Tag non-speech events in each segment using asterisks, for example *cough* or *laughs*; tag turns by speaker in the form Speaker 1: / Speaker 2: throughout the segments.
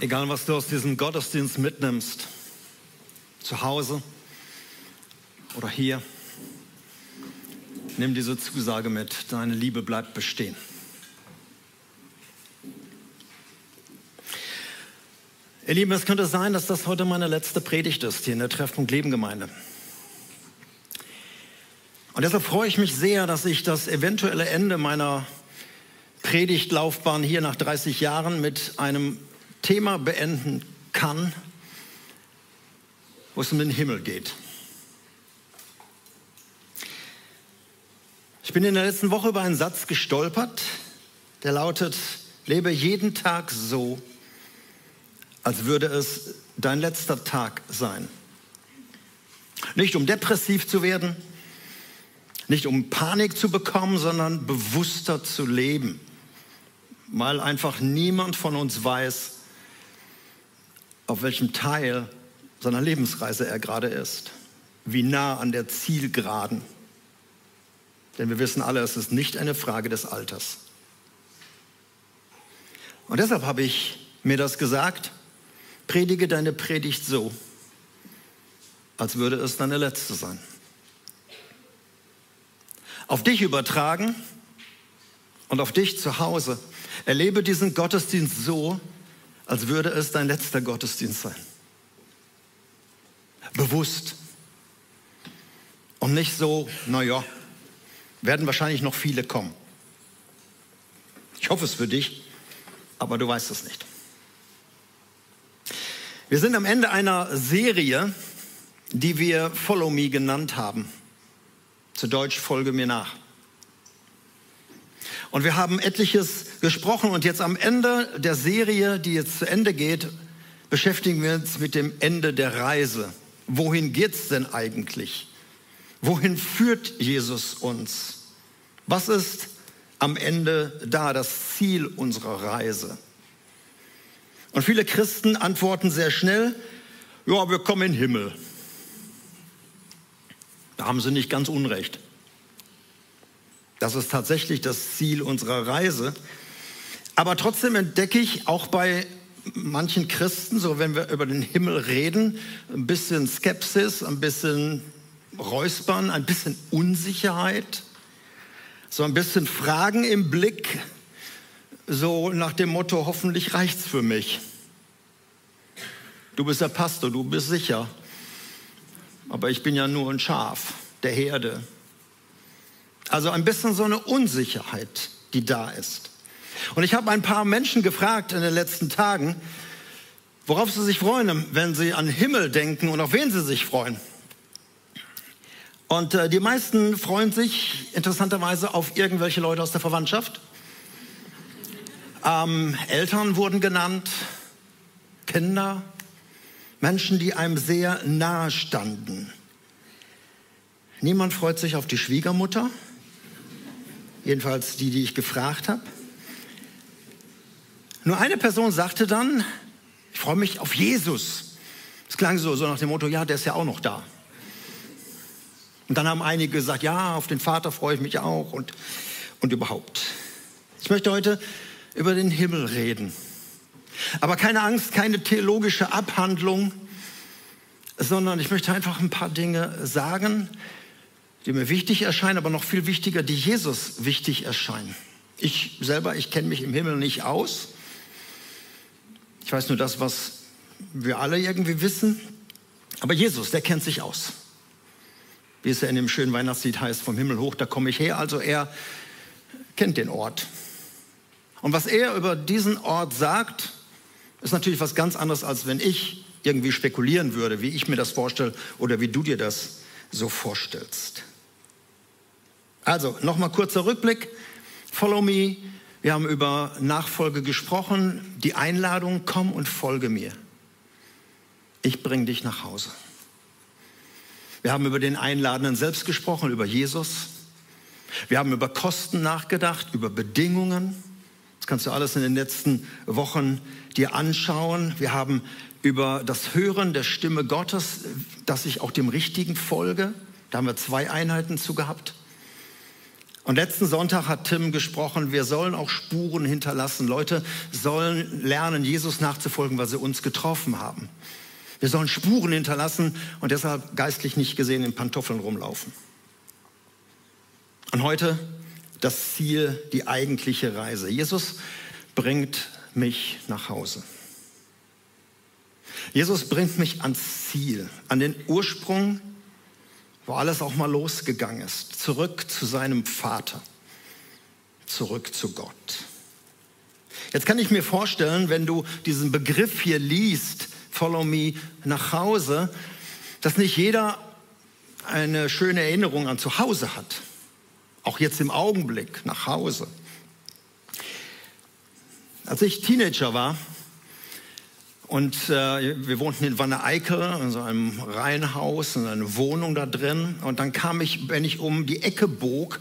Speaker 1: Egal, was du aus diesem Gottesdienst mitnimmst, zu Hause oder hier, nimm diese Zusage mit, deine Liebe bleibt bestehen. Ihr Lieben, es könnte sein, dass das heute meine letzte Predigt ist hier in der Treffpunkt Leben Gemeinde. Und deshalb freue ich mich sehr, dass ich das eventuelle Ende meiner Predigtlaufbahn hier nach 30 Jahren mit einem Thema beenden kann, wo es um den Himmel geht. Ich bin in der letzten Woche über einen Satz gestolpert, der lautet, lebe jeden Tag so, als würde es dein letzter Tag sein. Nicht um depressiv zu werden, nicht um Panik zu bekommen, sondern bewusster zu leben, weil einfach niemand von uns weiß, auf welchem Teil seiner Lebensreise er gerade ist, wie nah an der Zielgeraden. Denn wir wissen alle, es ist nicht eine Frage des Alters. Und deshalb habe ich mir das gesagt, predige deine Predigt so, als würde es deine letzte sein. Auf dich übertragen und auf dich zu Hause. Erlebe diesen Gottesdienst so, als würde es dein letzter Gottesdienst sein. Bewusst. Und nicht so, naja, werden wahrscheinlich noch viele kommen. Ich hoffe es für dich, aber du weißt es nicht. Wir sind am Ende einer Serie, die wir Follow Me genannt haben. Zu Deutsch folge mir nach. Und wir haben etliches gesprochen und jetzt am Ende der Serie, die jetzt zu Ende geht, beschäftigen wir uns mit dem Ende der Reise. Wohin geht's denn eigentlich? Wohin führt Jesus uns? Was ist am Ende da, das Ziel unserer Reise? Und viele Christen antworten sehr schnell, ja, wir kommen in den Himmel. Da haben sie nicht ganz unrecht. Das ist tatsächlich das Ziel unserer Reise. Aber trotzdem entdecke ich auch bei manchen Christen, so wenn wir über den Himmel reden, ein bisschen Skepsis, ein bisschen Räuspern, ein bisschen Unsicherheit, so ein bisschen Fragen im Blick, so nach dem Motto, hoffentlich reicht's für mich. Du bist der Pastor, du bist sicher, aber ich bin ja nur ein Schaf der Herde. Also ein bisschen so eine Unsicherheit, die da ist. Und ich habe ein paar Menschen gefragt in den letzten Tagen, worauf sie sich freuen, wenn sie an Himmel denken und auf wen sie sich freuen. Und äh, die meisten freuen sich interessanterweise auf irgendwelche Leute aus der Verwandtschaft. Ähm, Eltern wurden genannt, Kinder, Menschen, die einem sehr nahe standen. Niemand freut sich auf die Schwiegermutter jedenfalls die, die ich gefragt habe. Nur eine Person sagte dann, ich freue mich auf Jesus. Es klang so, so nach dem Motto, ja, der ist ja auch noch da. Und dann haben einige gesagt, ja, auf den Vater freue ich mich auch und, und überhaupt. Ich möchte heute über den Himmel reden. Aber keine Angst, keine theologische Abhandlung, sondern ich möchte einfach ein paar Dinge sagen, die mir wichtig erscheinen, aber noch viel wichtiger, die Jesus wichtig erscheinen. Ich selber, ich kenne mich im Himmel nicht aus. Ich weiß nur das, was wir alle irgendwie wissen. Aber Jesus, der kennt sich aus. Wie es ja in dem schönen Weihnachtslied heißt, vom Himmel hoch, da komme ich her. Also er kennt den Ort. Und was er über diesen Ort sagt, ist natürlich was ganz anderes, als wenn ich irgendwie spekulieren würde, wie ich mir das vorstelle oder wie du dir das so vorstellst. Also nochmal kurzer Rückblick. Follow me. Wir haben über Nachfolge gesprochen. Die Einladung, komm und folge mir. Ich bringe dich nach Hause. Wir haben über den Einladenden selbst gesprochen, über Jesus. Wir haben über Kosten nachgedacht, über Bedingungen. Das kannst du alles in den letzten Wochen dir anschauen. Wir haben über das Hören der Stimme Gottes, dass ich auch dem Richtigen folge. Da haben wir zwei Einheiten zu gehabt. Und letzten Sonntag hat Tim gesprochen, wir sollen auch Spuren hinterlassen. Leute sollen lernen, Jesus nachzufolgen, weil sie uns getroffen haben. Wir sollen Spuren hinterlassen und deshalb geistlich nicht gesehen in Pantoffeln rumlaufen. Und heute das Ziel, die eigentliche Reise. Jesus bringt mich nach Hause. Jesus bringt mich ans Ziel, an den Ursprung, wo alles auch mal losgegangen ist, zurück zu seinem Vater, zurück zu Gott. Jetzt kann ich mir vorstellen, wenn du diesen Begriff hier liest, Follow Me nach Hause, dass nicht jeder eine schöne Erinnerung an zu Hause hat. Auch jetzt im Augenblick nach Hause. Als ich Teenager war, und äh, wir wohnten in Wanne-Eickel, in so einem Reihenhaus, in einer Wohnung da drin. Und dann kam ich, wenn ich um die Ecke bog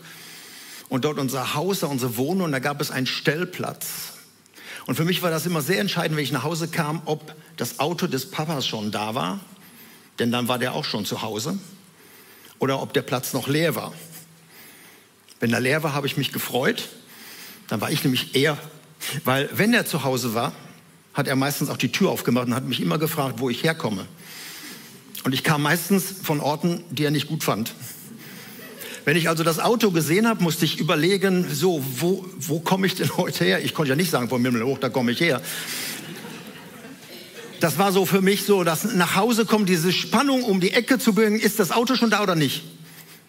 Speaker 1: und dort unser Haus, unsere Wohnung, da gab es einen Stellplatz. Und für mich war das immer sehr entscheidend, wenn ich nach Hause kam, ob das Auto des Papas schon da war, denn dann war der auch schon zu Hause, oder ob der Platz noch leer war. Wenn er leer war, habe ich mich gefreut. Dann war ich nämlich eher, weil wenn er zu Hause war, hat er meistens auch die Tür aufgemacht und hat mich immer gefragt, wo ich herkomme. Und ich kam meistens von Orten, die er nicht gut fand. Wenn ich also das Auto gesehen habe, musste ich überlegen, so, wo, wo komme ich denn heute her? Ich konnte ja nicht sagen, vom Himmel hoch, da komme ich her. Das war so für mich so, dass nach Hause kommen, diese Spannung um die Ecke zu bringen, ist das Auto schon da oder nicht?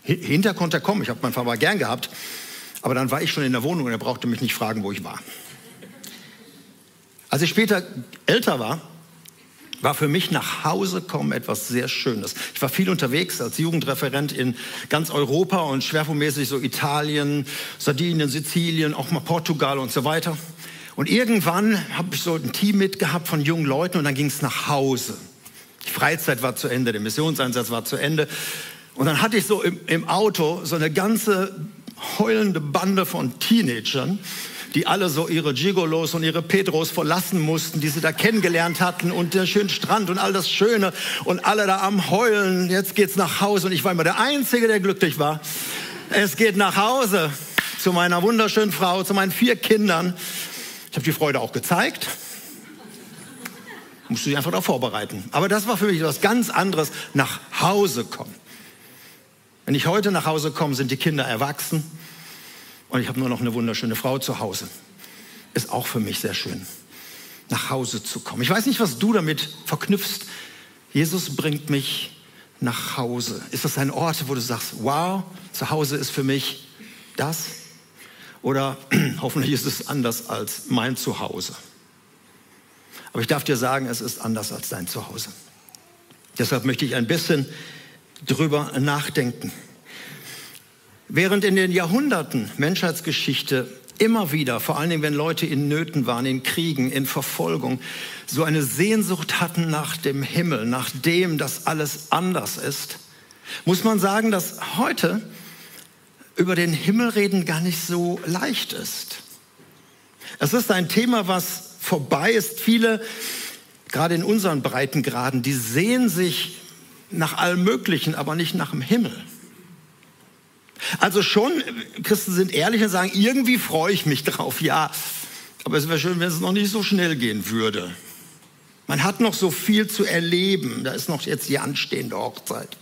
Speaker 1: Hinter konnte er kommen, ich habe meinen Vater gern gehabt, aber dann war ich schon in der Wohnung und er brauchte mich nicht fragen, wo ich war. Als ich später älter war, war für mich nach Hause kommen etwas sehr Schönes. Ich war viel unterwegs als Jugendreferent in ganz Europa und schwerpunktmäßig so Italien, Sardinien, Sizilien, auch mal Portugal und so weiter. Und irgendwann habe ich so ein Team mitgehabt von jungen Leuten und dann ging es nach Hause. Die Freizeit war zu Ende, der Missionseinsatz war zu Ende. Und dann hatte ich so im, im Auto so eine ganze heulende Bande von Teenagern, die alle so ihre Gigolos und ihre Pedros verlassen mussten, die sie da kennengelernt hatten und der schöne Strand und all das Schöne und alle da am Heulen. Jetzt geht's nach Hause und ich war immer der Einzige, der glücklich war. Es geht nach Hause zu meiner wunderschönen Frau, zu meinen vier Kindern. Ich habe die Freude auch gezeigt. Musst du dich einfach darauf vorbereiten. Aber das war für mich etwas ganz anderes, nach Hause kommen. Wenn ich heute nach Hause komme, sind die Kinder erwachsen und ich habe nur noch eine wunderschöne Frau zu Hause. Ist auch für mich sehr schön, nach Hause zu kommen. Ich weiß nicht, was du damit verknüpfst. Jesus bringt mich nach Hause. Ist das ein Ort, wo du sagst, wow, zu Hause ist für mich das? Oder *clears throat* hoffentlich ist es anders als mein Zuhause. Aber ich darf dir sagen, es ist anders als dein Zuhause. Deshalb möchte ich ein bisschen drüber nachdenken. Während in den Jahrhunderten Menschheitsgeschichte immer wieder, vor allen Dingen wenn Leute in Nöten waren, in Kriegen, in Verfolgung, so eine Sehnsucht hatten nach dem Himmel, nach dem, dass alles anders ist, muss man sagen, dass heute über den Himmel reden gar nicht so leicht ist. Es ist ein Thema, was vorbei ist. Viele, gerade in unseren Breitengraden, die sehen sich nach allem Möglichen, aber nicht nach dem Himmel. Also schon, Christen sind ehrlich und sagen, irgendwie freue ich mich *laughs* drauf, ja. Aber es wäre schön, wenn es noch nicht so schnell gehen würde. Man hat noch so viel zu erleben. Da ist noch jetzt die anstehende Hochzeit.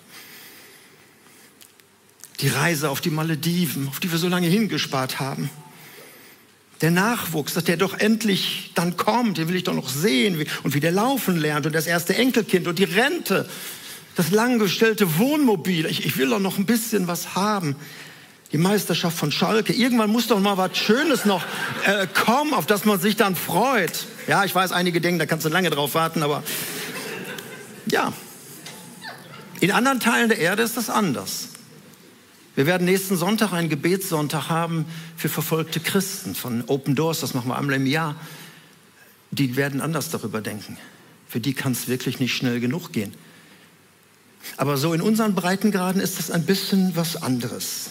Speaker 1: Die Reise auf die Malediven, auf die wir so lange hingespart haben. Der Nachwuchs, dass der doch endlich dann kommt, den will ich doch noch sehen und wie der laufen lernt und das erste Enkelkind und die Rente das langgestellte Wohnmobil. Ich, ich will doch noch ein bisschen was haben. Die Meisterschaft von Schalke. Irgendwann muss doch mal was Schönes noch äh, kommen, auf das man sich dann freut. Ja, ich weiß, einige denken, da kannst du lange drauf warten, aber ja. In anderen Teilen der Erde ist das anders. Wir werden nächsten Sonntag einen Gebetssonntag haben für verfolgte Christen von Open Doors, das machen wir einmal im Jahr. Die werden anders darüber denken. Für die kann es wirklich nicht schnell genug gehen. Aber so in unseren Breitengraden ist das ein bisschen was anderes.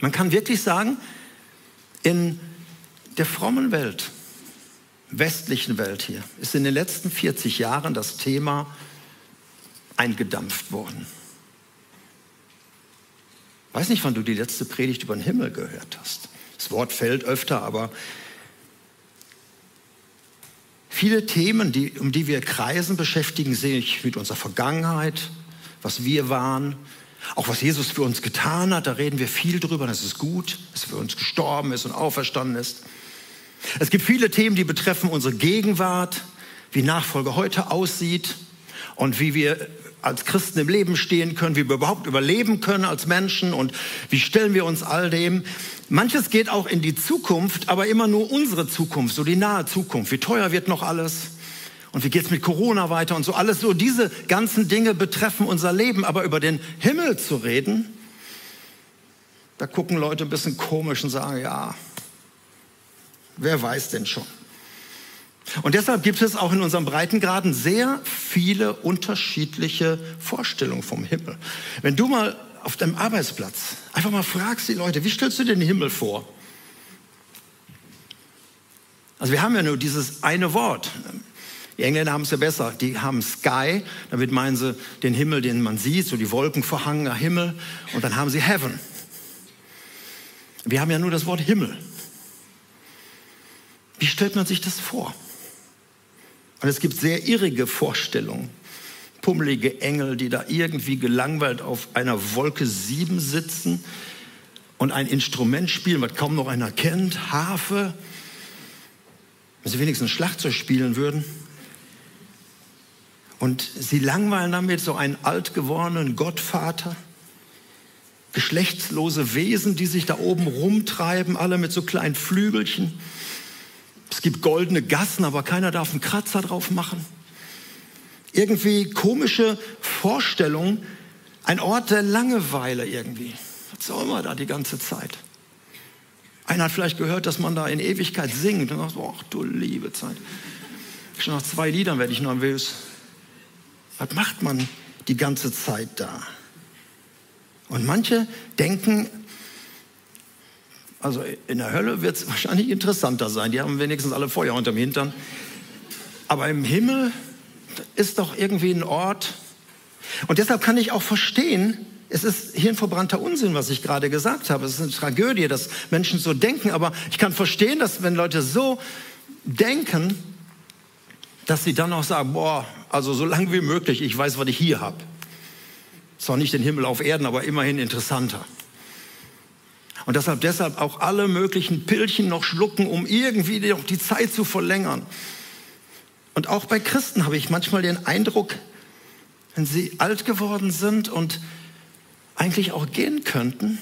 Speaker 1: Man kann wirklich sagen, in der frommen Welt, westlichen Welt hier, ist in den letzten 40 Jahren das Thema eingedampft worden. Weiß nicht, wann du die letzte Predigt über den Himmel gehört hast. Das Wort fällt öfter, aber viele Themen, die, um die wir kreisen, beschäftigen sich mit unserer Vergangenheit, was wir waren, auch was Jesus für uns getan hat. Da reden wir viel drüber. Das ist gut, dass er für uns gestorben ist und auferstanden ist. Es gibt viele Themen, die betreffen unsere Gegenwart, wie Nachfolge heute aussieht und wie wir als Christen im Leben stehen können, wie wir überhaupt überleben können als Menschen und wie stellen wir uns all dem. Manches geht auch in die Zukunft, aber immer nur unsere Zukunft, so die nahe Zukunft. Wie teuer wird noch alles? Und wie geht's mit Corona weiter und so alles so diese ganzen Dinge betreffen unser Leben, aber über den Himmel zu reden, da gucken Leute ein bisschen komisch und sagen, ja, wer weiß denn schon? Und deshalb gibt es auch in unserem Breitengraden sehr viele unterschiedliche Vorstellungen vom Himmel. Wenn du mal auf deinem Arbeitsplatz einfach mal fragst die Leute, wie stellst du dir den Himmel vor? Also wir haben ja nur dieses eine Wort. Die Engländer haben es ja besser. Die haben Sky, damit meinen sie den Himmel, den man sieht, so die wolkenverhangener Himmel. Und dann haben sie Heaven. Wir haben ja nur das Wort Himmel. Wie stellt man sich das vor? Und es gibt sehr irrige Vorstellungen. Pummelige Engel, die da irgendwie gelangweilt auf einer Wolke sieben sitzen und ein Instrument spielen, was kaum noch einer kennt, Harfe. Wenn sie wenigstens Schlagzeug spielen würden. Und sie langweilen damit so einen alt gewordenen Gottvater. Geschlechtslose Wesen, die sich da oben rumtreiben, alle mit so kleinen Flügelchen. Es gibt goldene Gassen, aber keiner darf einen Kratzer drauf machen. Irgendwie komische Vorstellungen, ein Ort der Langeweile irgendwie. Was soll man da die ganze Zeit? Einer hat vielleicht gehört, dass man da in Ewigkeit singt und sagt, ach du liebe Zeit. Schon nach zwei Liedern werde ich nervös. Was macht man die ganze Zeit da? Und manche denken, also in der Hölle wird es *laughs* wahrscheinlich interessanter sein. Die haben wenigstens alle Feuer unterm Hintern. Aber im Himmel ist doch irgendwie ein Ort. Und deshalb kann ich auch verstehen, es ist hirnverbrannter Unsinn, was ich gerade gesagt habe. Es ist eine Tragödie, dass Menschen so denken. Aber ich kann verstehen, dass wenn Leute so denken, dass sie dann auch sagen, boah, also so lange wie möglich, ich weiß, was ich hier habe. Zwar nicht den Himmel auf Erden, aber immerhin interessanter. Und deshalb, deshalb auch alle möglichen Pillchen noch schlucken, um irgendwie noch die Zeit zu verlängern. Und auch bei Christen habe ich manchmal den Eindruck, wenn sie alt geworden sind und eigentlich auch gehen könnten,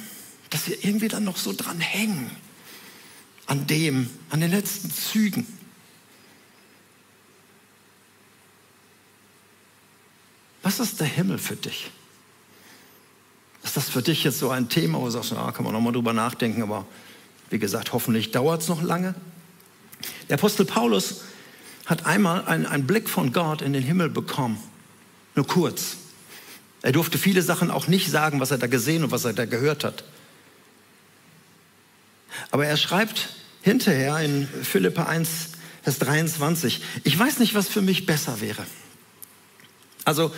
Speaker 1: dass sie irgendwie dann noch so dran hängen. An dem, an den letzten Zügen. Was ist der Himmel für dich? Ist das für dich jetzt so ein Thema, wo du sagst, ah, kann man nochmal drüber nachdenken, aber wie gesagt, hoffentlich dauert es noch lange? Der Apostel Paulus hat einmal einen, einen Blick von Gott in den Himmel bekommen, nur kurz. Er durfte viele Sachen auch nicht sagen, was er da gesehen und was er da gehört hat. Aber er schreibt hinterher in Philippa 1, Vers 23, ich weiß nicht, was für mich besser wäre. Also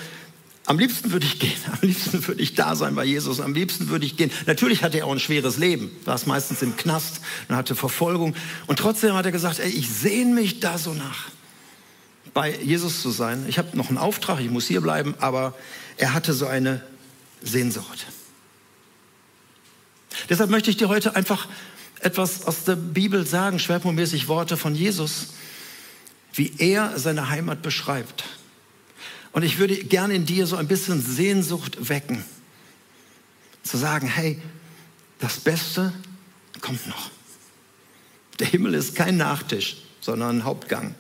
Speaker 1: am liebsten würde ich gehen, am liebsten würde ich da sein bei Jesus, am liebsten würde ich gehen. Natürlich hatte er auch ein schweres Leben, war es meistens im Knast und hatte Verfolgung. Und trotzdem hat er gesagt, ey, ich sehne mich da so nach, bei Jesus zu sein. Ich habe noch einen Auftrag, ich muss hier bleiben, aber er hatte so eine Sehnsucht. Deshalb möchte ich dir heute einfach etwas aus der Bibel sagen, schwerpunktmäßig Worte von Jesus, wie er seine Heimat beschreibt. Und ich würde gerne in dir so ein bisschen Sehnsucht wecken. Zu sagen, hey, das Beste kommt noch. Der Himmel ist kein Nachtisch, sondern ein Hauptgang.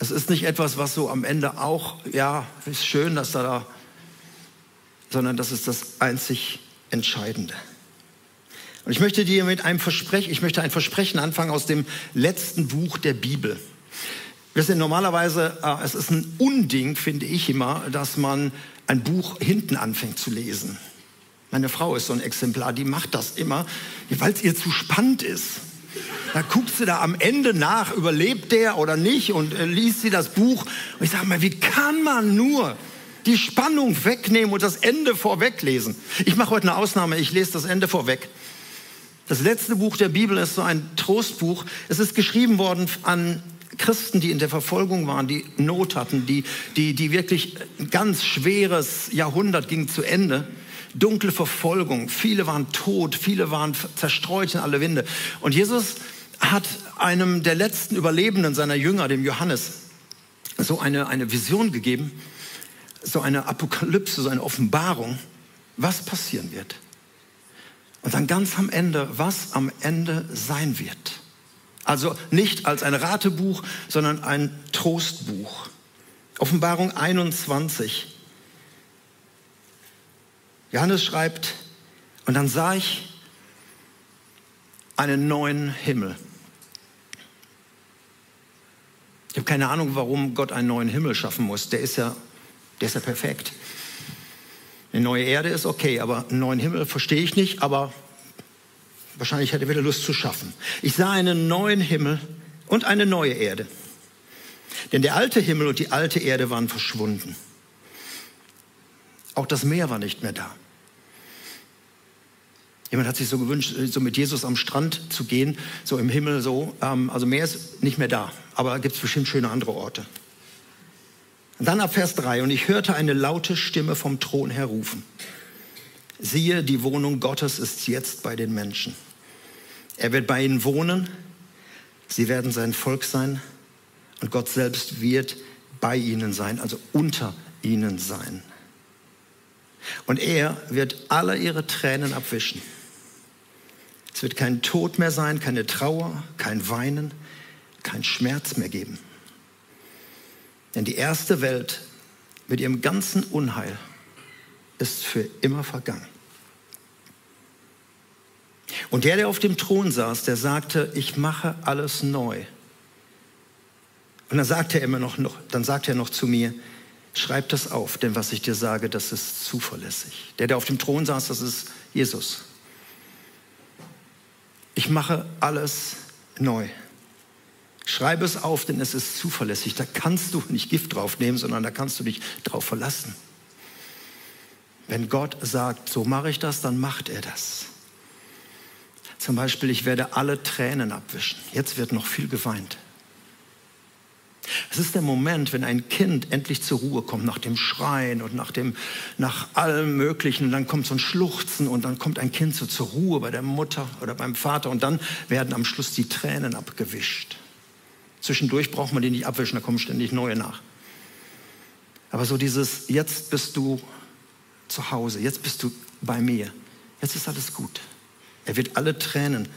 Speaker 1: Es ist nicht etwas, was so am Ende auch, ja, ist schön, dass da, da sondern das ist das einzig Entscheidende. Und ich möchte dir mit einem Versprechen, ich möchte ein Versprechen anfangen aus dem letzten Buch der Bibel. Wir sind normalerweise, äh, es ist ein Unding, finde ich immer, dass man ein Buch hinten anfängt zu lesen. Meine Frau ist so ein Exemplar, die macht das immer, weil es ihr zu spannend ist. Da guckt sie da am Ende nach, überlebt der oder nicht und äh, liest sie das Buch. Und ich sage mal, wie kann man nur? die Spannung wegnehmen und das Ende vorweglesen. Ich mache heute eine Ausnahme, ich lese das Ende vorweg. Das letzte Buch der Bibel ist so ein Trostbuch. Es ist geschrieben worden an Christen, die in der Verfolgung waren, die Not hatten, die, die, die wirklich ein ganz schweres Jahrhundert ging zu Ende. Dunkle Verfolgung. Viele waren tot, viele waren zerstreut in alle Winde. Und Jesus hat einem der letzten Überlebenden seiner Jünger, dem Johannes, so eine, eine Vision gegeben, so eine Apokalypse, so eine Offenbarung, was passieren wird. Und dann ganz am Ende, was am Ende sein wird. Also nicht als ein Ratebuch, sondern ein Trostbuch. Offenbarung 21. Johannes schreibt, und dann sah ich einen neuen Himmel. Ich habe keine Ahnung, warum Gott einen neuen Himmel schaffen muss. Der ist ja, der ist ja perfekt. Eine neue Erde ist okay, aber einen neuen Himmel verstehe ich nicht, aber wahrscheinlich hätte er wieder Lust zu schaffen. Ich sah einen neuen Himmel und eine neue Erde. Denn der alte Himmel und die alte Erde waren verschwunden. Auch das Meer war nicht mehr da. Jemand hat sich so gewünscht, so mit Jesus am Strand zu gehen, so im Himmel so. Ähm, also Meer ist nicht mehr da, aber gibt es bestimmt schöne andere Orte. Und dann ab Vers 3, und ich hörte eine laute Stimme vom Thron her rufen. Siehe, die Wohnung Gottes ist jetzt bei den Menschen. Er wird bei ihnen wohnen, sie werden sein Volk sein und Gott selbst wird bei ihnen sein, also unter ihnen sein. Und er wird alle ihre Tränen abwischen. Es wird kein Tod mehr sein, keine Trauer, kein Weinen, kein Schmerz mehr geben. Denn die erste Welt mit ihrem ganzen Unheil ist für immer vergangen. Und der, der auf dem Thron saß, der sagte, ich mache alles neu. Und dann sagte er immer noch, noch, dann sagte er noch zu mir, schreib das auf, denn was ich dir sage, das ist zuverlässig. Der, der auf dem Thron saß, das ist Jesus. Ich mache alles neu. Schreibe es auf, denn es ist zuverlässig. Da kannst du nicht Gift drauf nehmen, sondern da kannst du dich drauf verlassen. Wenn Gott sagt, so mache ich das, dann macht er das. Zum Beispiel, ich werde alle Tränen abwischen. Jetzt wird noch viel geweint. Es ist der Moment, wenn ein Kind endlich zur Ruhe kommt, nach dem Schreien und nach, dem, nach allem Möglichen. Und dann kommt so ein Schluchzen und dann kommt ein Kind so zur Ruhe bei der Mutter oder beim Vater. Und dann werden am Schluss die Tränen abgewischt. Zwischendurch braucht man die nicht abwischen, da kommen ständig neue nach. Aber so dieses, jetzt bist du zu Hause, jetzt bist du bei mir, jetzt ist alles gut. Er wird alle Tränen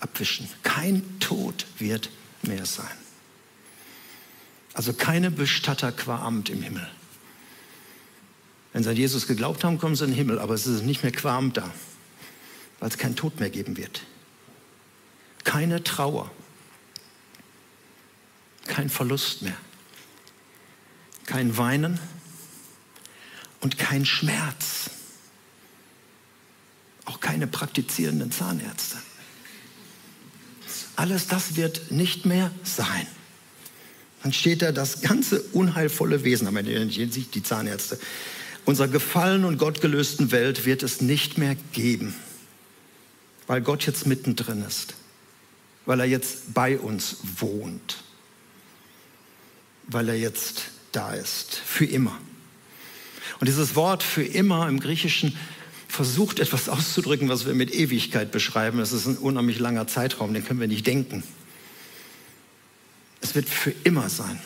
Speaker 1: abwischen. Kein Tod wird mehr sein. Also keine Bestatter qua Amt im Himmel. Wenn sie an Jesus geglaubt haben, kommen sie in den Himmel, aber es ist nicht mehr qua Amt da, weil es keinen Tod mehr geben wird. Keine Trauer, kein Verlust mehr, kein Weinen und kein Schmerz. Auch keine praktizierenden Zahnärzte. Alles das wird nicht mehr sein dann steht da das ganze unheilvolle Wesen, aber die Zahnärzte, unserer gefallenen und gottgelösten Welt wird es nicht mehr geben, weil Gott jetzt mittendrin ist, weil er jetzt bei uns wohnt, weil er jetzt da ist, für immer. Und dieses Wort für immer im Griechischen versucht etwas auszudrücken, was wir mit Ewigkeit beschreiben. Das ist ein unheimlich langer Zeitraum, den können wir nicht denken. Es wird für immer sein.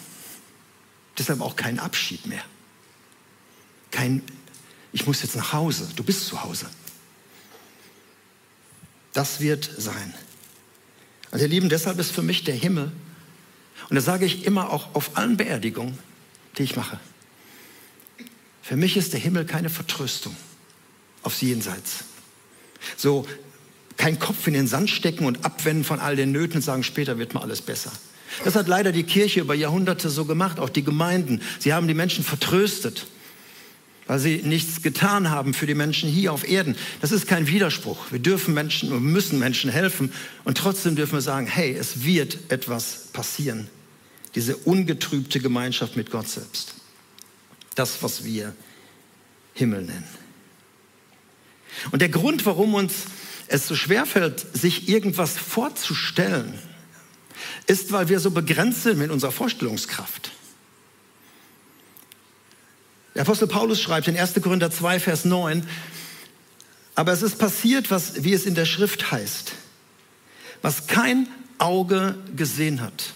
Speaker 1: Deshalb auch kein Abschied mehr. Kein, ich muss jetzt nach Hause. Du bist zu Hause. Das wird sein. Also ihr Lieben, deshalb ist für mich der Himmel, und das sage ich immer auch auf allen Beerdigungen, die ich mache. Für mich ist der Himmel keine Vertröstung aufs Jenseits. So kein Kopf in den Sand stecken und abwenden von all den Nöten und sagen, später wird mal alles besser. Das hat leider die Kirche über Jahrhunderte so gemacht, auch die Gemeinden. Sie haben die Menschen vertröstet, weil sie nichts getan haben für die Menschen hier auf Erden. Das ist kein Widerspruch. Wir dürfen Menschen und müssen Menschen helfen und trotzdem dürfen wir sagen, hey, es wird etwas passieren. Diese ungetrübte Gemeinschaft mit Gott selbst. das, was wir Himmel nennen. Und der Grund, warum uns es so schwerfällt, sich irgendwas vorzustellen, ist, weil wir so begrenzt sind mit unserer Vorstellungskraft. Der Apostel Paulus schreibt in 1. Korinther 2, Vers 9, aber es ist passiert, was, wie es in der Schrift heißt, was kein Auge gesehen hat,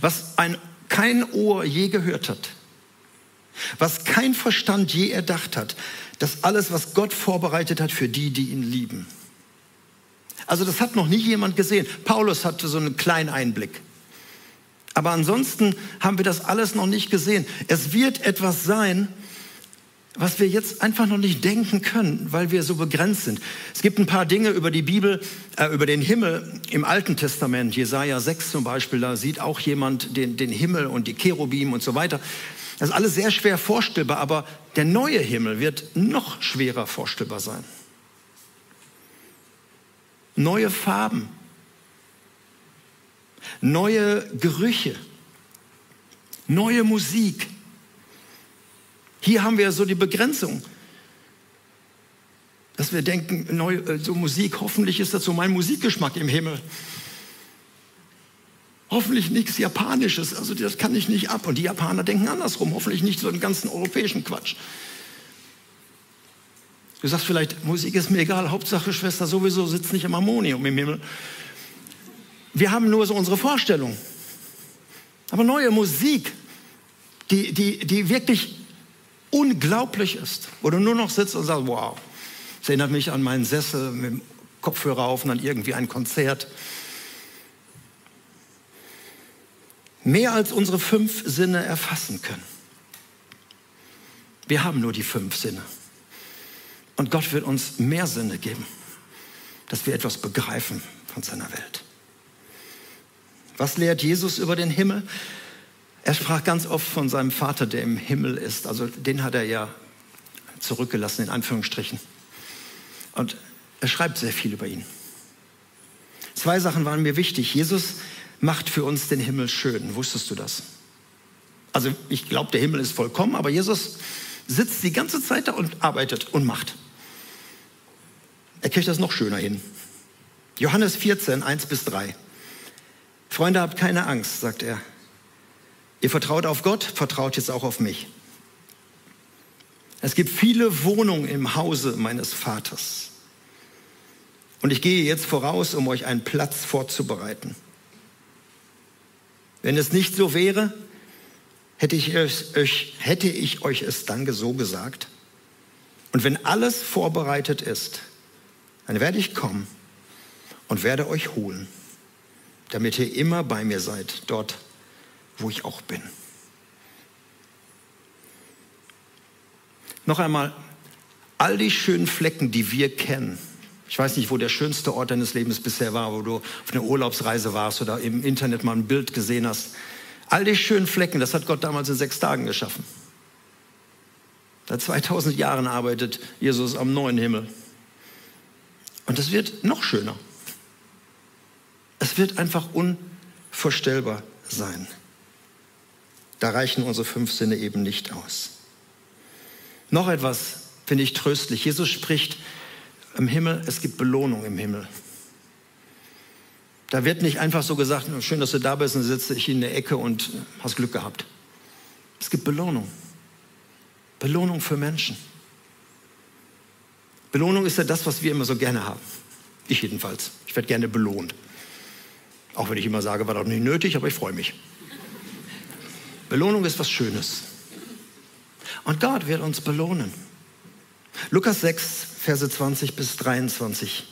Speaker 1: was ein, kein Ohr je gehört hat, was kein Verstand je erdacht hat, das alles, was Gott vorbereitet hat für die, die ihn lieben. Also das hat noch nie jemand gesehen. Paulus hatte so einen kleinen Einblick. Aber ansonsten haben wir das alles noch nicht gesehen. Es wird etwas sein, was wir jetzt einfach noch nicht denken können, weil wir so begrenzt sind. Es gibt ein paar Dinge über die Bibel, äh, über den Himmel im Alten Testament, Jesaja 6 zum Beispiel, da sieht auch jemand den, den Himmel und die Cherubim und so weiter. Das ist alles sehr schwer vorstellbar, aber der neue Himmel wird noch schwerer vorstellbar sein. Neue Farben, neue Gerüche, neue Musik. Hier haben wir so die Begrenzung, dass wir denken, neu, äh, so Musik, hoffentlich ist das so mein Musikgeschmack im Himmel. Hoffentlich nichts Japanisches, also das kann ich nicht ab. Und die Japaner denken andersrum, hoffentlich nicht so einen ganzen europäischen Quatsch. Du sagst vielleicht, Musik ist mir egal, Hauptsache Schwester sowieso sitzt nicht im Harmonium im Himmel. Wir haben nur so unsere Vorstellung. Aber neue Musik, die, die, die wirklich unglaublich ist, wo du nur noch sitzt und sagst, wow, das erinnert mich an meinen Sessel mit dem Kopfhörer auf und dann irgendwie ein Konzert. Mehr als unsere fünf Sinne erfassen können. Wir haben nur die fünf Sinne. Und Gott wird uns mehr Sinne geben, dass wir etwas begreifen von seiner Welt. Was lehrt Jesus über den Himmel? Er sprach ganz oft von seinem Vater, der im Himmel ist. Also den hat er ja zurückgelassen, in Anführungsstrichen. Und er schreibt sehr viel über ihn. Zwei Sachen waren mir wichtig. Jesus macht für uns den Himmel schön. Wusstest du das? Also ich glaube, der Himmel ist vollkommen, aber Jesus sitzt die ganze Zeit da und arbeitet und macht. Er kriegt das noch schöner hin. Johannes 14, 1 bis 3. Freunde, habt keine Angst, sagt er. Ihr vertraut auf Gott, vertraut jetzt auch auf mich. Es gibt viele Wohnungen im Hause meines Vaters. Und ich gehe jetzt voraus, um euch einen Platz vorzubereiten. Wenn es nicht so wäre, hätte ich, euch, hätte ich euch es dann so gesagt. Und wenn alles vorbereitet ist, dann werde ich kommen und werde euch holen, damit ihr immer bei mir seid, dort, wo ich auch bin. Noch einmal, all die schönen Flecken, die wir kennen, ich weiß nicht, wo der schönste Ort deines Lebens bisher war, wo du auf einer Urlaubsreise warst oder im Internet mal ein Bild gesehen hast. All die schönen Flecken, das hat Gott damals in sechs Tagen geschaffen. Seit 2000 Jahren arbeitet Jesus am neuen Himmel. Und es wird noch schöner. Es wird einfach unvorstellbar sein. Da reichen unsere fünf Sinne eben nicht aus. Noch etwas finde ich tröstlich. Jesus spricht im Himmel, es gibt Belohnung im Himmel. Da wird nicht einfach so gesagt, schön, dass du da bist und sitze ich in der Ecke und hast Glück gehabt. Es gibt Belohnung. Belohnung für Menschen. Belohnung ist ja das, was wir immer so gerne haben. Ich jedenfalls. Ich werde gerne belohnt. Auch wenn ich immer sage, war doch nicht nötig, aber ich freue mich. Belohnung ist was Schönes. Und Gott wird uns belohnen. Lukas 6, Verse 20 bis 23.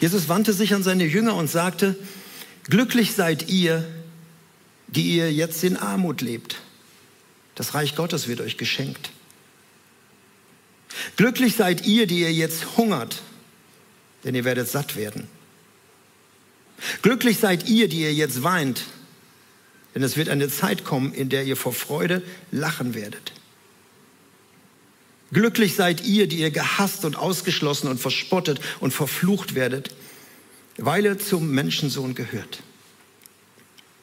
Speaker 1: Jesus wandte sich an seine Jünger und sagte, glücklich seid ihr, die ihr jetzt in Armut lebt. Das Reich Gottes wird euch geschenkt. Glücklich seid ihr, die ihr jetzt hungert, denn ihr werdet satt werden. Glücklich seid ihr, die ihr jetzt weint, denn es wird eine Zeit kommen, in der ihr vor Freude lachen werdet. Glücklich seid ihr, die ihr gehasst und ausgeschlossen und verspottet und verflucht werdet, weil ihr zum Menschensohn gehört.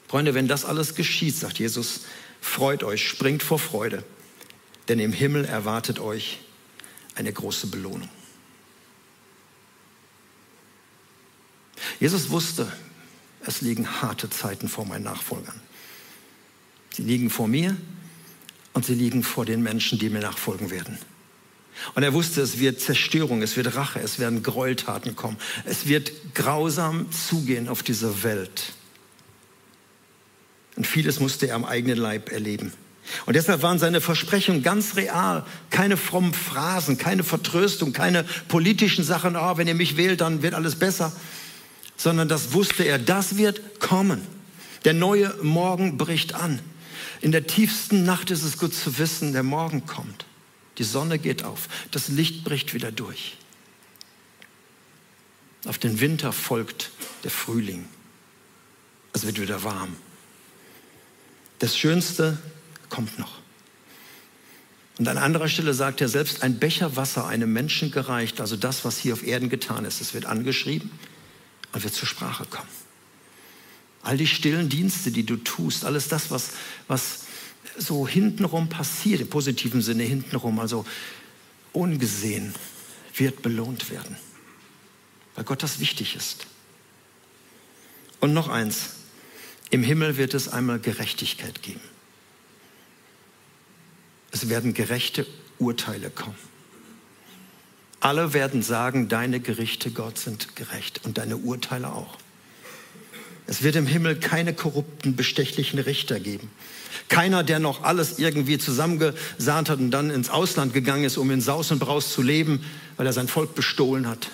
Speaker 1: Freunde, wenn das alles geschieht, sagt Jesus, Freut euch, springt vor Freude, denn im Himmel erwartet euch eine große Belohnung. Jesus wusste, es liegen harte Zeiten vor meinen Nachfolgern. Sie liegen vor mir und sie liegen vor den Menschen, die mir nachfolgen werden. Und er wusste, es wird Zerstörung, es wird Rache, es werden Gräueltaten kommen. Es wird grausam zugehen auf dieser Welt. Und vieles musste er am eigenen Leib erleben. Und deshalb waren seine Versprechungen ganz real. Keine frommen Phrasen, keine Vertröstung, keine politischen Sachen, oh, wenn ihr mich wählt, dann wird alles besser. Sondern das wusste er, das wird kommen. Der neue Morgen bricht an. In der tiefsten Nacht ist es gut zu wissen, der Morgen kommt. Die Sonne geht auf, das Licht bricht wieder durch. Auf den Winter folgt der Frühling. Es wird wieder warm. Das Schönste kommt noch. Und an anderer Stelle sagt er, selbst ein Becher Wasser einem Menschen gereicht, also das, was hier auf Erden getan ist, es wird angeschrieben und wird zur Sprache kommen. All die stillen Dienste, die du tust, alles das, was, was so hintenrum passiert, im positiven Sinne hintenrum, also ungesehen, wird belohnt werden, weil Gott das wichtig ist. Und noch eins, im Himmel wird es einmal Gerechtigkeit geben. Es werden gerechte Urteile kommen. Alle werden sagen, deine Gerichte, Gott, sind gerecht und deine Urteile auch. Es wird im Himmel keine korrupten, bestechlichen Richter geben. Keiner, der noch alles irgendwie zusammengesahnt hat und dann ins Ausland gegangen ist, um in Saus und Braus zu leben, weil er sein Volk bestohlen hat.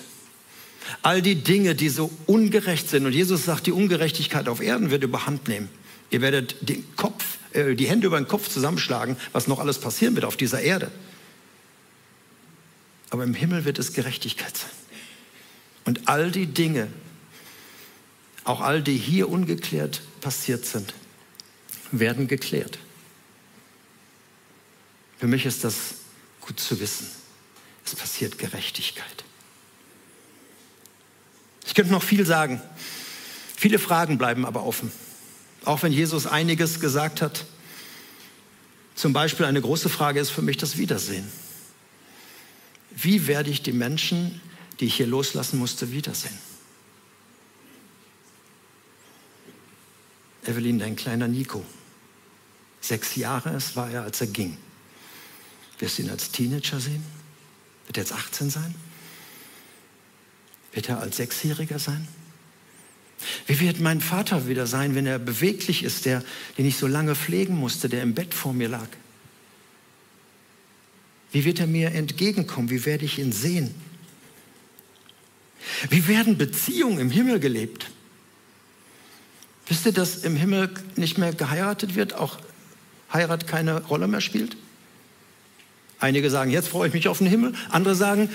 Speaker 1: All die Dinge, die so ungerecht sind. Und Jesus sagt, die Ungerechtigkeit auf Erden wird überhand nehmen. Ihr werdet den Kopf, äh, die Hände über den Kopf zusammenschlagen, was noch alles passieren wird auf dieser Erde. Aber im Himmel wird es Gerechtigkeit sein. Und all die Dinge, auch all die hier ungeklärt passiert sind, werden geklärt. Für mich ist das gut zu wissen. Es passiert Gerechtigkeit. Ich könnte noch viel sagen. Viele Fragen bleiben aber offen. Auch wenn Jesus einiges gesagt hat. Zum Beispiel eine große Frage ist für mich das Wiedersehen. Wie werde ich die Menschen, die ich hier loslassen musste, wiedersehen? Evelyn, dein kleiner Nico. Sechs Jahre war er, als er ging. Wirst du ihn als Teenager sehen? Wird er jetzt 18 sein? Wird er als Sechsjähriger sein? Wie wird mein Vater wieder sein, wenn er beweglich ist, der, den ich so lange pflegen musste, der im Bett vor mir lag? Wie wird er mir entgegenkommen? Wie werde ich ihn sehen? Wie werden Beziehungen im Himmel gelebt? Wisst ihr, dass im Himmel nicht mehr geheiratet wird, auch Heirat keine Rolle mehr spielt? Einige sagen, jetzt freue ich mich auf den Himmel. Andere sagen,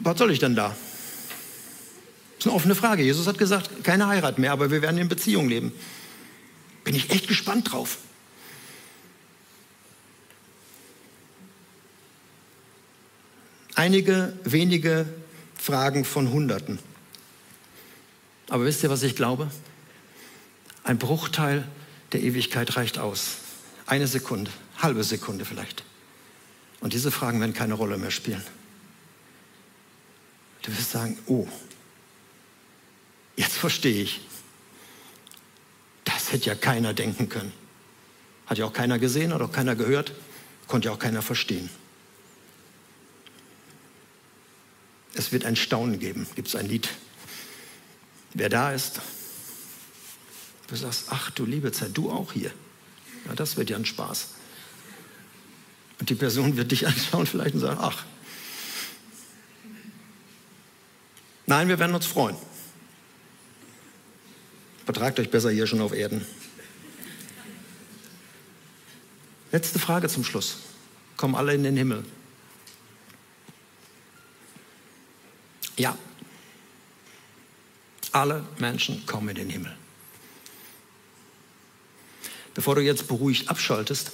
Speaker 1: was soll ich denn da? Das ist eine offene Frage. Jesus hat gesagt, keine Heirat mehr, aber wir werden in Beziehung leben. Bin ich echt gespannt drauf. Einige wenige Fragen von Hunderten. Aber wisst ihr, was ich glaube? Ein Bruchteil der Ewigkeit reicht aus. Eine Sekunde, halbe Sekunde vielleicht. Und diese Fragen werden keine Rolle mehr spielen. Du wirst sagen, oh, jetzt verstehe ich. Das hätte ja keiner denken können. Hat ja auch keiner gesehen, hat auch keiner gehört, konnte ja auch keiner verstehen. Es wird ein Staunen geben, gibt es ein Lied. Wer da ist, Du sagst, ach du liebe Zeit, du auch hier. Ja, das wird ja ein Spaß. Und die Person wird dich *laughs* anschauen vielleicht und sagen, ach. Nein, wir werden uns freuen. Vertragt euch besser hier schon auf Erden. Letzte Frage zum Schluss. Kommen alle in den Himmel? Ja. Alle Menschen kommen in den Himmel. Bevor du jetzt beruhigt abschaltest,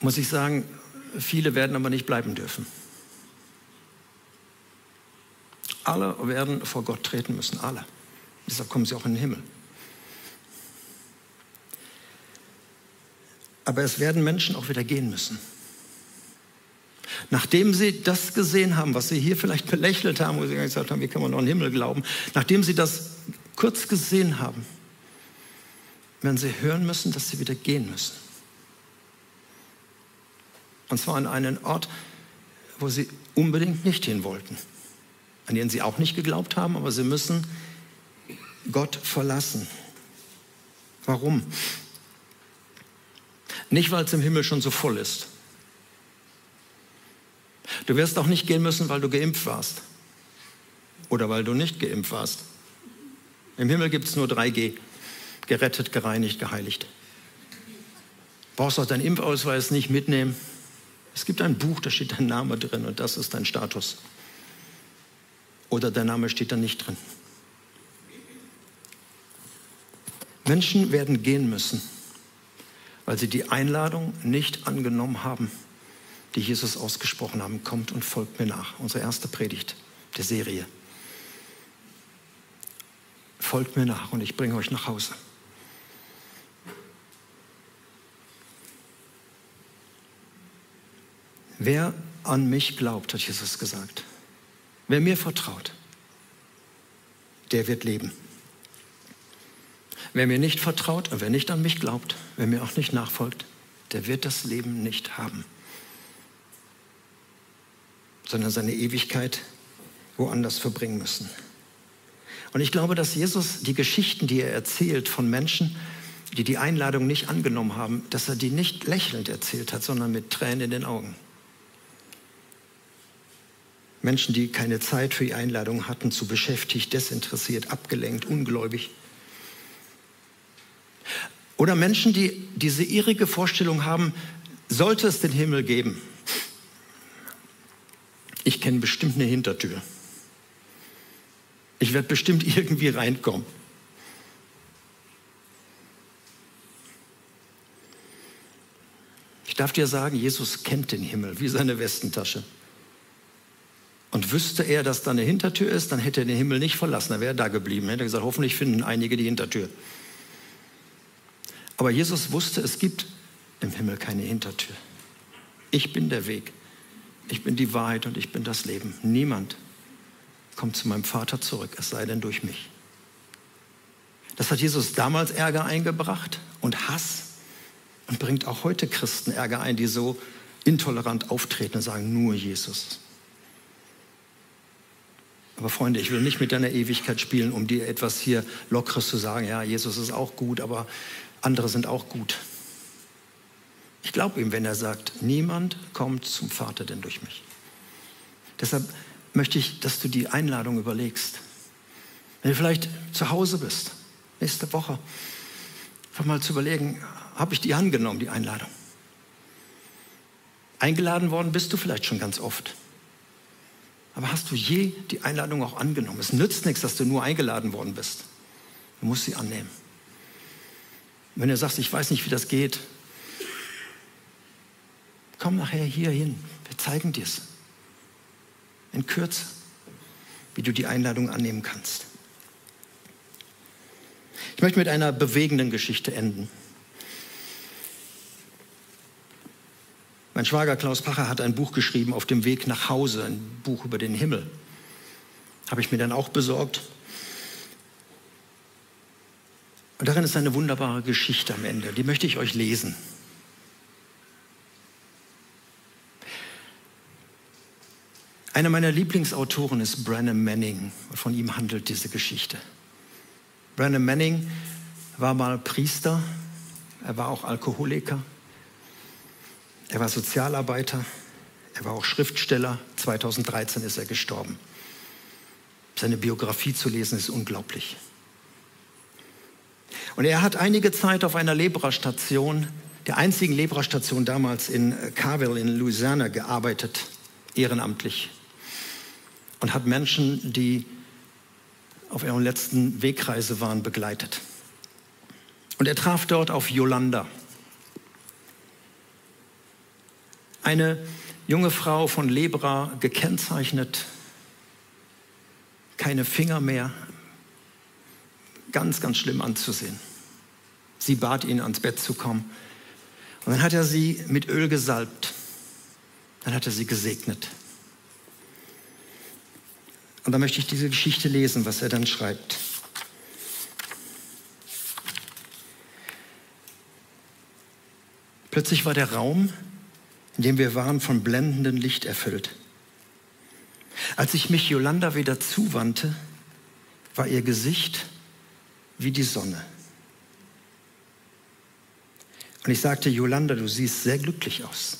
Speaker 1: muss ich sagen, viele werden aber nicht bleiben dürfen. Alle werden vor Gott treten müssen, alle. Deshalb kommen sie auch in den Himmel. Aber es werden Menschen auch wieder gehen müssen. Nachdem sie das gesehen haben, was sie hier vielleicht belächelt haben, wo sie gesagt haben, wie kann man noch an den Himmel glauben, nachdem sie das kurz gesehen haben, werden sie hören müssen, dass sie wieder gehen müssen. Und zwar an einen Ort, wo sie unbedingt nicht hin wollten, an den sie auch nicht geglaubt haben, aber sie müssen Gott verlassen. Warum? Nicht, weil es im Himmel schon so voll ist. Du wirst auch nicht gehen müssen, weil du geimpft warst. Oder weil du nicht geimpft warst. Im Himmel gibt es nur 3G. Gerettet, gereinigt, geheiligt. Brauchst auch deinen Impfausweis nicht mitnehmen. Es gibt ein Buch, da steht dein Name drin und das ist dein Status. Oder dein Name steht da nicht drin. Menschen werden gehen müssen, weil sie die Einladung nicht angenommen haben, die Jesus ausgesprochen haben. Kommt und folgt mir nach. Unsere erste Predigt der Serie. Folgt mir nach und ich bringe euch nach Hause. Wer an mich glaubt, hat Jesus gesagt, wer mir vertraut, der wird leben. Wer mir nicht vertraut und wer nicht an mich glaubt, wer mir auch nicht nachfolgt, der wird das Leben nicht haben, sondern seine Ewigkeit woanders verbringen müssen. Und ich glaube, dass Jesus die Geschichten, die er erzählt von Menschen, die die Einladung nicht angenommen haben, dass er die nicht lächelnd erzählt hat, sondern mit Tränen in den Augen. Menschen, die keine Zeit für die Einladung hatten, zu beschäftigt, desinteressiert, abgelenkt, ungläubig. Oder Menschen, die diese irrige Vorstellung haben, sollte es den Himmel geben, ich kenne bestimmt eine Hintertür. Ich werde bestimmt irgendwie reinkommen. Ich darf dir sagen, Jesus kennt den Himmel wie seine Westentasche. Und wüsste er, dass da eine Hintertür ist, dann hätte er den Himmel nicht verlassen, dann wäre er da geblieben. Er hätte gesagt, hoffentlich finden einige die Hintertür. Aber Jesus wusste, es gibt im Himmel keine Hintertür. Ich bin der Weg, ich bin die Wahrheit und ich bin das Leben. Niemand kommt zu meinem Vater zurück, es sei denn durch mich. Das hat Jesus damals Ärger eingebracht und Hass und bringt auch heute Christen Ärger ein, die so intolerant auftreten und sagen, nur Jesus. Aber Freunde, ich will nicht mit deiner Ewigkeit spielen, um dir etwas hier Lockeres zu sagen. Ja, Jesus ist auch gut, aber andere sind auch gut. Ich glaube ihm, wenn er sagt, niemand kommt zum Vater denn durch mich. Deshalb möchte ich, dass du die Einladung überlegst. Wenn du vielleicht zu Hause bist, nächste Woche, einfach mal zu überlegen, habe ich die angenommen, die Einladung? Eingeladen worden bist du vielleicht schon ganz oft. Aber hast du je die Einladung auch angenommen? Es nützt nichts, dass du nur eingeladen worden bist. Du musst sie annehmen. Wenn du sagst, ich weiß nicht, wie das geht, komm nachher hier hin. Wir zeigen dir es. In Kürze, wie du die Einladung annehmen kannst. Ich möchte mit einer bewegenden Geschichte enden. Mein Schwager Klaus Pacher hat ein Buch geschrieben, Auf dem Weg nach Hause, ein Buch über den Himmel. Habe ich mir dann auch besorgt. Und darin ist eine wunderbare Geschichte am Ende. Die möchte ich euch lesen. Einer meiner Lieblingsautoren ist Brennan Manning. Von ihm handelt diese Geschichte. Brennan Manning war mal Priester, er war auch Alkoholiker, er war Sozialarbeiter, er war auch Schriftsteller. 2013 ist er gestorben. Seine Biografie zu lesen ist unglaublich. Und er hat einige Zeit auf einer Lebra-Station, der einzigen Lebra-Station damals in Carville in Louisiana gearbeitet, ehrenamtlich. Und hat Menschen, die auf ihrer letzten Wegreise waren, begleitet. Und er traf dort auf Yolanda. Eine junge Frau von Lebra gekennzeichnet, keine Finger mehr, ganz, ganz schlimm anzusehen. Sie bat ihn, ans Bett zu kommen. Und dann hat er sie mit Öl gesalbt. Dann hat er sie gesegnet. Und da möchte ich diese Geschichte lesen, was er dann schreibt. Plötzlich war der Raum, in dem wir waren, von blendendem Licht erfüllt. Als ich mich Yolanda wieder zuwandte, war ihr Gesicht wie die Sonne. Und ich sagte, Yolanda, du siehst sehr glücklich aus.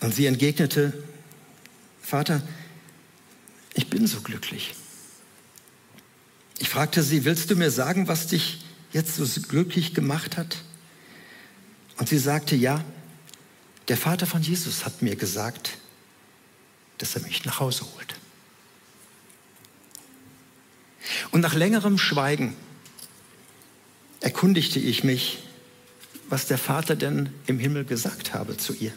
Speaker 1: Und sie entgegnete, Vater, ich bin so glücklich. Ich fragte sie, willst du mir sagen, was dich jetzt so glücklich gemacht hat? Und sie sagte, ja, der Vater von Jesus hat mir gesagt, dass er mich nach Hause holt. Und nach längerem Schweigen erkundigte ich mich, was der Vater denn im Himmel gesagt habe zu ihr.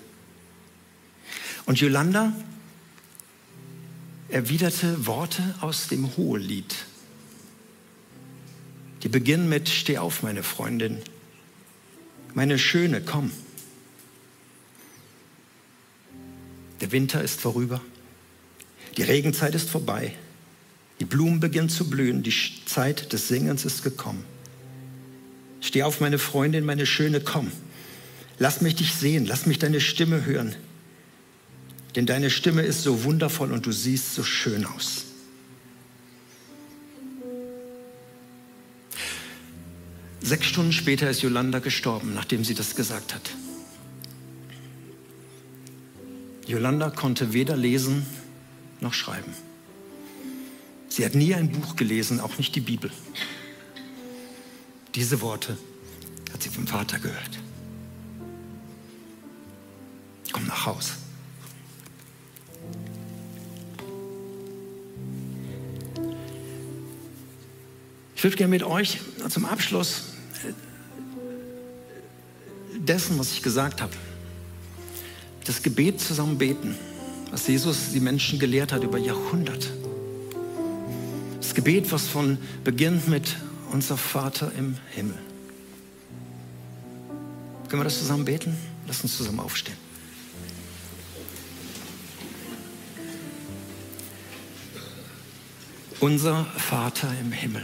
Speaker 1: Und Yolanda erwiderte Worte aus dem Hohelied. Die beginnen mit Steh auf, meine Freundin, meine Schöne, komm. Der Winter ist vorüber, die Regenzeit ist vorbei, die Blumen beginnen zu blühen, die Zeit des Singens ist gekommen. Steh auf, meine Freundin, meine Schöne, komm. Lass mich dich sehen, lass mich deine Stimme hören. Denn deine Stimme ist so wundervoll und du siehst so schön aus. Sechs Stunden später ist Yolanda gestorben, nachdem sie das gesagt hat. Yolanda konnte weder lesen noch schreiben. Sie hat nie ein Buch gelesen, auch nicht die Bibel. Diese Worte hat sie vom Vater gehört. Komm nach Hause. Ich würde gerne mit euch zum Abschluss dessen, was ich gesagt habe, das Gebet zusammen beten, was Jesus die Menschen gelehrt hat über Jahrhunderte. Das Gebet, was von beginnt mit unser Vater im Himmel. Können wir das zusammen beten? Lass uns zusammen aufstehen. Unser Vater im Himmel,